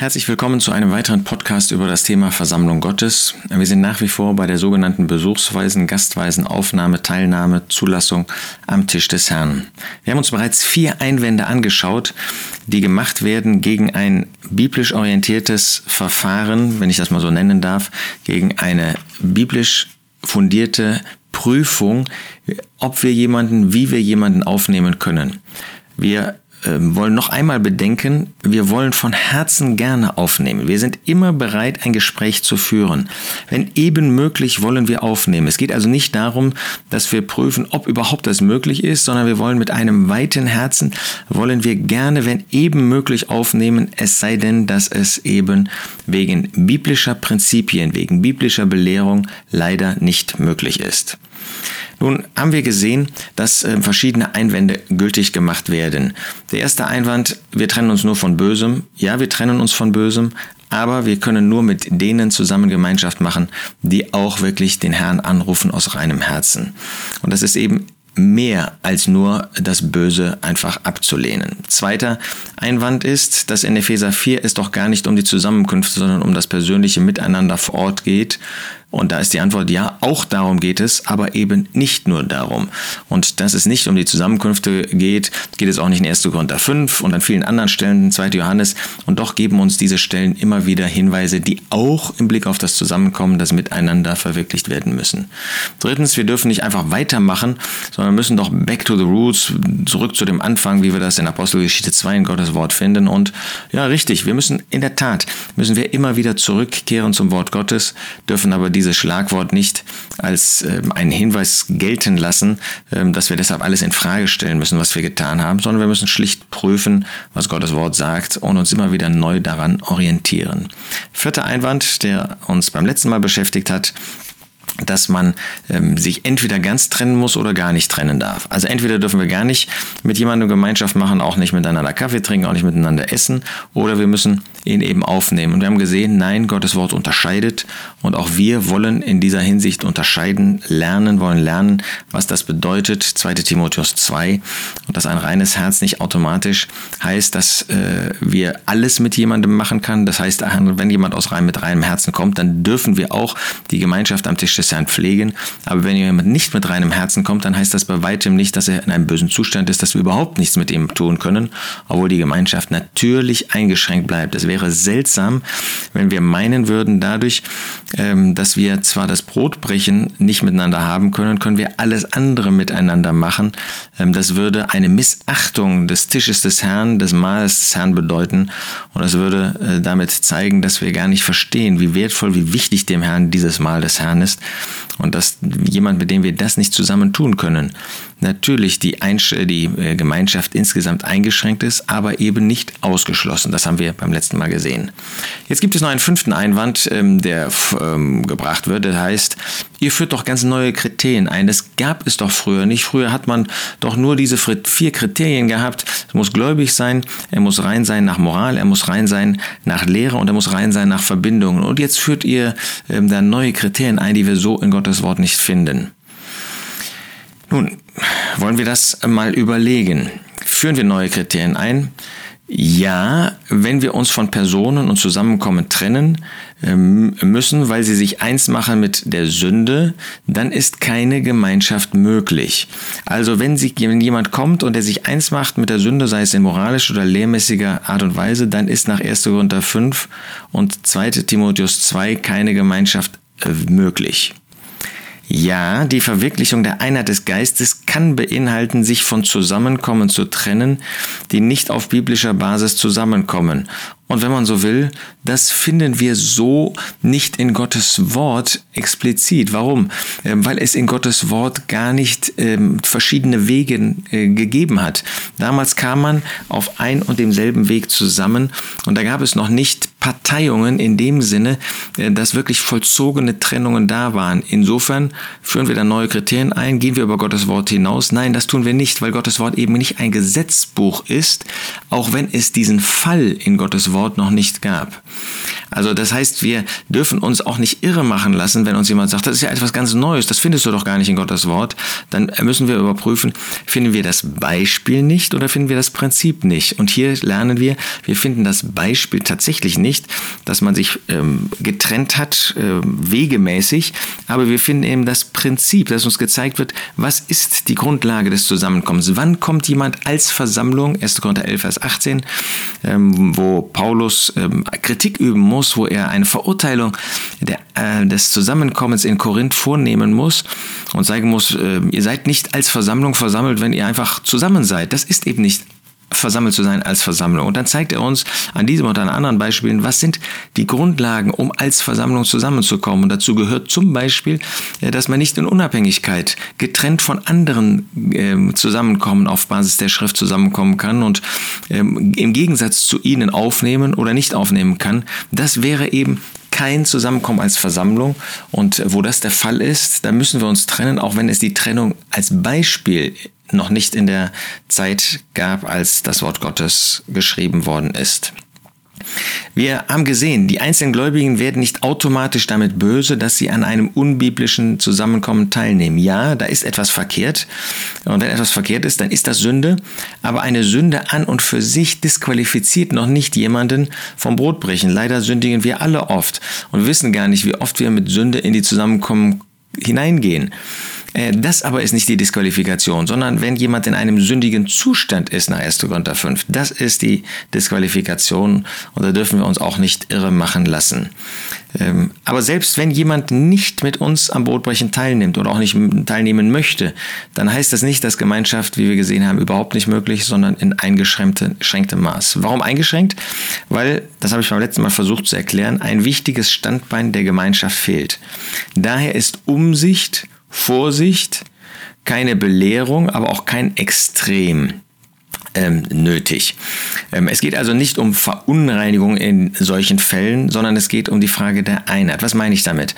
Herzlich willkommen zu einem weiteren Podcast über das Thema Versammlung Gottes. Wir sind nach wie vor bei der sogenannten besuchsweisen, gastweisen Aufnahme, Teilnahme, Zulassung am Tisch des Herrn. Wir haben uns bereits vier Einwände angeschaut, die gemacht werden gegen ein biblisch orientiertes Verfahren, wenn ich das mal so nennen darf, gegen eine biblisch fundierte Prüfung, ob wir jemanden, wie wir jemanden aufnehmen können. Wir wollen noch einmal bedenken, wir wollen von Herzen gerne aufnehmen. Wir sind immer bereit, ein Gespräch zu führen. Wenn eben möglich, wollen wir aufnehmen. Es geht also nicht darum, dass wir prüfen, ob überhaupt das möglich ist, sondern wir wollen mit einem weiten Herzen, wollen wir gerne, wenn eben möglich, aufnehmen, es sei denn, dass es eben wegen biblischer Prinzipien, wegen biblischer Belehrung leider nicht möglich ist. Nun haben wir gesehen, dass äh, verschiedene Einwände gültig gemacht werden. Der erste Einwand, wir trennen uns nur von Bösem. Ja, wir trennen uns von Bösem, aber wir können nur mit denen zusammen Gemeinschaft machen, die auch wirklich den Herrn anrufen aus reinem Herzen. Und das ist eben mehr als nur das Böse einfach abzulehnen. Zweiter Einwand ist, dass in Epheser 4 es doch gar nicht um die Zusammenkünfte, sondern um das persönliche Miteinander vor Ort geht. Und da ist die Antwort ja, auch darum geht es, aber eben nicht nur darum. Und dass es nicht um die Zusammenkünfte geht, geht es auch nicht in 1. Korinther 5 und an vielen anderen Stellen in 2. Johannes. Und doch geben uns diese Stellen immer wieder Hinweise, die auch im Blick auf das Zusammenkommen, das Miteinander verwirklicht werden müssen. Drittens, wir dürfen nicht einfach weitermachen, sondern müssen doch back to the roots, zurück zu dem Anfang, wie wir das in Apostelgeschichte 2 in Gottes Wort finden. Und ja, richtig, wir müssen in der Tat, müssen wir immer wieder zurückkehren zum Wort Gottes, dürfen aber die dieses Schlagwort nicht als ähm, einen Hinweis gelten lassen, ähm, dass wir deshalb alles in Frage stellen müssen, was wir getan haben, sondern wir müssen schlicht prüfen, was Gottes Wort sagt und uns immer wieder neu daran orientieren. Vierter Einwand, der uns beim letzten Mal beschäftigt hat, dass man ähm, sich entweder ganz trennen muss oder gar nicht trennen darf. Also entweder dürfen wir gar nicht mit jemandem Gemeinschaft machen, auch nicht miteinander Kaffee trinken, auch nicht miteinander essen, oder wir müssen ihn eben aufnehmen. Und wir haben gesehen, nein, Gottes Wort unterscheidet und auch wir wollen in dieser Hinsicht unterscheiden, lernen, wollen lernen, was das bedeutet. 2 Timotheus 2 und dass ein reines Herz nicht automatisch heißt, dass äh, wir alles mit jemandem machen kann. Das heißt, wenn jemand aus rein, mit reinem Herzen kommt, dann dürfen wir auch die Gemeinschaft am Tisch des Herrn pflegen. Aber wenn jemand nicht mit reinem Herzen kommt, dann heißt das bei weitem nicht, dass er in einem bösen Zustand ist, dass wir überhaupt nichts mit ihm tun können, obwohl die Gemeinschaft natürlich eingeschränkt bleibt. Es wäre seltsam, wenn wir meinen würden, dadurch, ähm, dass wir zwar das Brotbrechen nicht miteinander haben können, können wir alles andere miteinander machen. Ähm, das würde eine Missachtung des Tisches des Herrn, des Mahles des Herrn bedeuten. Und das würde äh, damit zeigen, dass wir gar nicht verstehen, wie wertvoll, wie wichtig dem Herrn dieses Mahl des Herrn ist. Und dass jemand, mit dem wir das nicht zusammen tun können, natürlich die, Einsch die äh, Gemeinschaft insgesamt eingeschränkt ist, aber eben nicht ausgeschlossen. Das haben wir beim letzten Mal gesehen. Jetzt gibt es noch einen fünften Einwand, ähm, der ähm, gebracht wird. Das heißt, ihr führt doch ganz neue Kriterien ein. Das gab es doch früher nicht. Früher hat man doch nur diese vier Kriterien gehabt. Es muss gläubig sein, er muss rein sein nach Moral, er muss rein sein nach Lehre und er muss rein sein nach Verbindungen. Und jetzt führt ihr ähm, da neue Kriterien ein, die wir so in Gottes Wort nicht finden. Nun, wollen wir das mal überlegen. Führen wir neue Kriterien ein? Ja, wenn wir uns von Personen und Zusammenkommen trennen ähm, müssen, weil sie sich eins machen mit der Sünde, dann ist keine Gemeinschaft möglich. Also wenn, sie, wenn jemand kommt und der sich eins macht mit der Sünde, sei es in moralischer oder lehrmäßiger Art und Weise, dann ist nach 1. Korinther 5 und 2. Timotheus 2 keine Gemeinschaft äh, möglich. Ja, die Verwirklichung der Einheit des Geistes kann beinhalten, sich von Zusammenkommen zu trennen, die nicht auf biblischer Basis zusammenkommen. Und wenn man so will, das finden wir so nicht in Gottes Wort explizit. Warum? Ähm, weil es in Gottes Wort gar nicht ähm, verschiedene Wege äh, gegeben hat. Damals kam man auf ein und demselben Weg zusammen und da gab es noch nicht Parteiungen in dem Sinne, äh, dass wirklich vollzogene Trennungen da waren. Insofern führen wir dann neue Kriterien ein, gehen wir über Gottes Wort hinaus. Nein, das tun wir nicht, weil Gottes Wort eben nicht ein Gesetzbuch ist, auch wenn es diesen Fall in Gottes Wort noch nicht gab. Also das heißt, wir dürfen uns auch nicht irre machen lassen, wenn uns jemand sagt, das ist ja etwas ganz Neues, das findest du doch gar nicht in Gottes Wort. Dann müssen wir überprüfen, finden wir das Beispiel nicht oder finden wir das Prinzip nicht. Und hier lernen wir, wir finden das Beispiel tatsächlich nicht, dass man sich ähm, getrennt hat, äh, wegemäßig, aber wir finden eben das Prinzip, dass uns gezeigt wird, was ist die Grundlage des Zusammenkommens. Wann kommt jemand als Versammlung, 1. Korinther 11, Vers 18, ähm, wo Paulus ähm, Kritik üben muss, muss, wo er eine Verurteilung der, äh, des Zusammenkommens in Korinth vornehmen muss und sagen muss, äh, ihr seid nicht als Versammlung versammelt, wenn ihr einfach zusammen seid. Das ist eben nicht versammelt zu sein als Versammlung. Und dann zeigt er uns an diesem und an anderen Beispielen, was sind die Grundlagen, um als Versammlung zusammenzukommen. Und dazu gehört zum Beispiel, äh, dass man nicht in Unabhängigkeit getrennt von anderen ähm, zusammenkommen, auf Basis der Schrift zusammenkommen kann und ähm, im Gegensatz zu ihnen aufnehmen oder nicht aufnehmen kann. Das wäre eben kein Zusammenkommen als Versammlung. Und wo das der Fall ist, da müssen wir uns trennen, auch wenn es die Trennung als Beispiel noch nicht in der Zeit gab, als das Wort Gottes geschrieben worden ist. Wir haben gesehen, die einzelnen Gläubigen werden nicht automatisch damit böse, dass sie an einem unbiblischen Zusammenkommen teilnehmen. Ja, da ist etwas verkehrt. Und wenn etwas verkehrt ist, dann ist das Sünde. Aber eine Sünde an und für sich disqualifiziert noch nicht jemanden vom Brotbrechen. Leider sündigen wir alle oft und wissen gar nicht, wie oft wir mit Sünde in die Zusammenkommen hineingehen. Äh, das aber ist nicht die Disqualifikation, sondern wenn jemand in einem sündigen Zustand ist nach 1. Korinther 5, das ist die Disqualifikation und da dürfen wir uns auch nicht irre machen lassen. Ähm, aber selbst wenn jemand nicht mit uns am Brotbrechen teilnimmt oder auch nicht teilnehmen möchte, dann heißt das nicht, dass Gemeinschaft, wie wir gesehen haben, überhaupt nicht möglich, sondern in eingeschränktem Maß. Warum eingeschränkt? Weil, das habe ich beim letzten Mal versucht zu erklären, ein wichtiges Standbein der Gemeinschaft fehlt. Daher ist Umsicht Vorsicht, keine Belehrung, aber auch kein Extrem ähm, nötig. Ähm, es geht also nicht um Verunreinigung in solchen Fällen, sondern es geht um die Frage der Einheit. Was meine ich damit?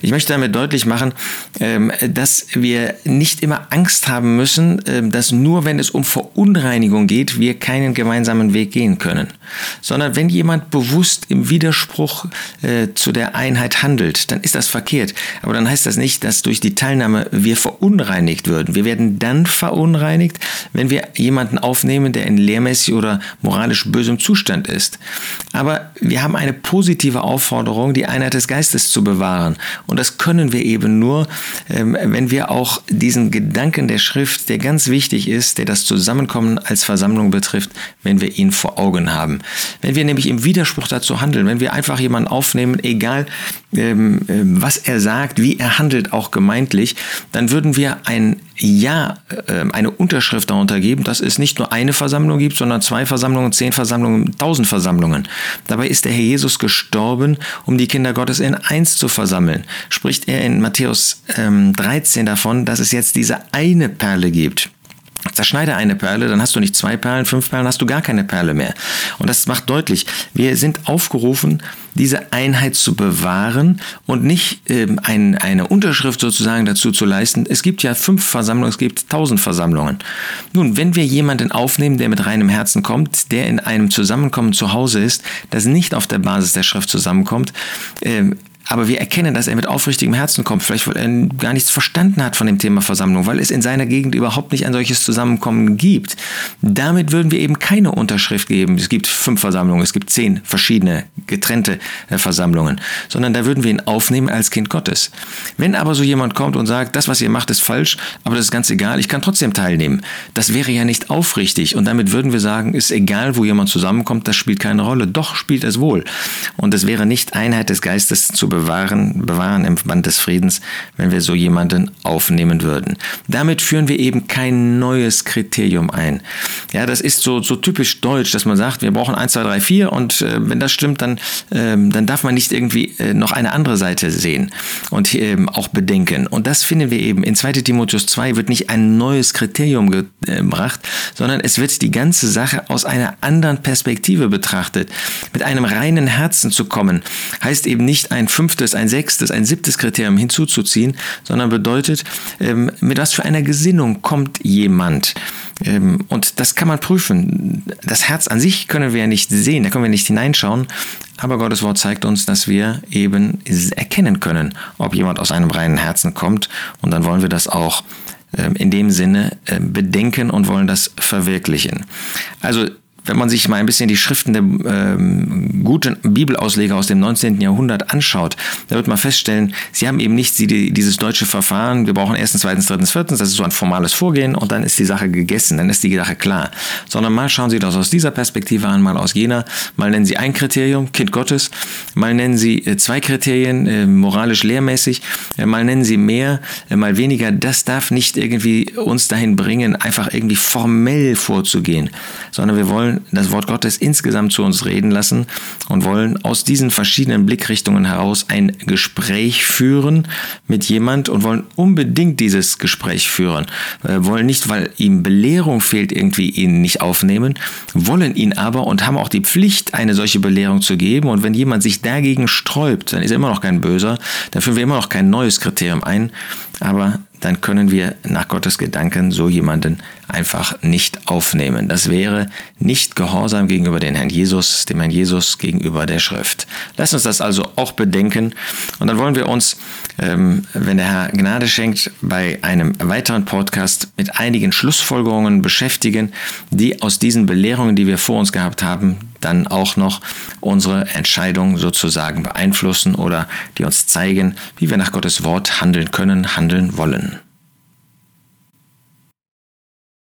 Ich möchte damit deutlich machen, ähm, dass wir nicht immer Angst haben müssen, ähm, dass nur wenn es um Verunreinigung geht, wir keinen gemeinsamen Weg gehen können, sondern wenn jemand bewusst im Widerspruch äh, zu der Einheit handelt, dann ist das verkehrt. Aber dann heißt das nicht, dass durch die Teilnahme wir verunreinigt würden. Wir werden dann verunreinigt, wenn wir jemanden aufnehmen, nehmen, der in lehrmäßig oder moralisch bösem Zustand ist. Aber wir haben eine positive Aufforderung, die Einheit des Geistes zu bewahren. Und das können wir eben nur, ähm, wenn wir auch diesen Gedanken der Schrift, der ganz wichtig ist, der das Zusammenkommen als Versammlung betrifft, wenn wir ihn vor Augen haben. Wenn wir nämlich im Widerspruch dazu handeln, wenn wir einfach jemanden aufnehmen, egal ähm, ähm, was er sagt, wie er handelt, auch gemeintlich, dann würden wir ein Ja, eine Unterschrift darunter geben, dass es nicht nur eine Versammlung gibt, sondern zwei Versammlungen, zehn Versammlungen, tausend Versammlungen. Dabei ist der Herr Jesus gestorben, um die Kinder Gottes in eins zu versammeln. Spricht er in Matthäus ähm, 13 davon, dass es jetzt diese eine Perle gibt. Zerschneide eine Perle, dann hast du nicht zwei Perlen, fünf Perlen, hast du gar keine Perle mehr. Und das macht deutlich, wir sind aufgerufen, diese Einheit zu bewahren und nicht ähm, ein, eine Unterschrift sozusagen dazu zu leisten. Es gibt ja fünf Versammlungen, es gibt tausend Versammlungen. Nun, wenn wir jemanden aufnehmen, der mit reinem Herzen kommt, der in einem Zusammenkommen zu Hause ist, das nicht auf der Basis der Schrift zusammenkommt, ähm, aber wir erkennen, dass er mit aufrichtigem Herzen kommt, vielleicht weil er gar nichts verstanden hat von dem Thema Versammlung, weil es in seiner Gegend überhaupt nicht ein solches Zusammenkommen gibt. Damit würden wir eben keine Unterschrift geben. Es gibt fünf Versammlungen, es gibt zehn verschiedene getrennte äh, Versammlungen, sondern da würden wir ihn aufnehmen als Kind Gottes. Wenn aber so jemand kommt und sagt, das, was ihr macht, ist falsch, aber das ist ganz egal, ich kann trotzdem teilnehmen, das wäre ja nicht aufrichtig. Und damit würden wir sagen, ist egal, wo jemand zusammenkommt, das spielt keine Rolle. Doch spielt es wohl. Und es wäre nicht Einheit des Geistes zu bewahren, bewahren im Band des Friedens, wenn wir so jemanden aufnehmen würden. Damit führen wir eben kein neues Kriterium ein. Ja, das ist so, so typisch deutsch, dass man sagt, wir brauchen 1, 2, 3, 4 und äh, wenn das stimmt, dann ähm, dann darf man nicht irgendwie äh, noch eine andere Seite sehen und ähm, auch bedenken. Und das finden wir eben in 2 Timotheus 2 wird nicht ein neues Kriterium gebracht, sondern es wird die ganze Sache aus einer anderen Perspektive betrachtet. Mit einem reinen Herzen zu kommen, heißt eben nicht ein fünftes, ein sechstes, ein siebtes Kriterium hinzuzuziehen, sondern bedeutet, ähm, mit was für einer Gesinnung kommt jemand. Ähm, und das kann man prüfen. Das Herz an sich können wir ja nicht sehen, da können wir nicht hineinschauen. Aber Gottes Wort zeigt uns, dass wir eben erkennen können, ob jemand aus einem reinen Herzen kommt. Und dann wollen wir das auch ähm, in dem Sinne bedenken und wollen das verwirklichen. Also wenn man sich mal ein bisschen die Schriften der guten Bibelausleger aus dem 19. Jahrhundert anschaut, da wird man feststellen, sie haben eben nicht die, dieses deutsche Verfahren, wir brauchen erstens, zweitens, drittens, viertens, das ist so ein formales Vorgehen und dann ist die Sache gegessen, dann ist die Sache klar. Sondern mal schauen Sie das aus dieser Perspektive an, mal aus jener, mal nennen Sie ein Kriterium, Kind Gottes, mal nennen Sie äh, zwei Kriterien, äh, moralisch-lehrmäßig, äh, mal nennen Sie mehr, mal weniger. Das darf nicht irgendwie uns dahin bringen, einfach irgendwie formell vorzugehen, sondern wir wollen das Wort Gottes insgesamt zu uns reden lassen und wollen aus diesen verschiedenen Blickrichtungen heraus ein Gespräch führen mit jemand und wollen unbedingt dieses Gespräch führen. Wir wollen nicht, weil ihm Belehrung fehlt, irgendwie ihn nicht aufnehmen, wollen ihn aber und haben auch die Pflicht, eine solche Belehrung zu geben. Und wenn jemand sich dagegen sträubt, dann ist er immer noch kein Böser, dann führen wir immer noch kein neues Kriterium ein. Aber dann können wir nach Gottes Gedanken so jemanden einfach nicht aufnehmen. Das wäre nicht Gehorsam gegenüber dem Herrn Jesus, dem Herrn Jesus gegenüber der Schrift. Lass uns das also auch bedenken. Und dann wollen wir uns, ähm, wenn der Herr Gnade schenkt, bei einem weiteren Podcast mit einigen Schlussfolgerungen beschäftigen, die aus diesen Belehrungen, die wir vor uns gehabt haben, dann auch noch unsere Entscheidung sozusagen beeinflussen oder die uns zeigen, wie wir nach Gottes Wort handeln können, handeln wollen.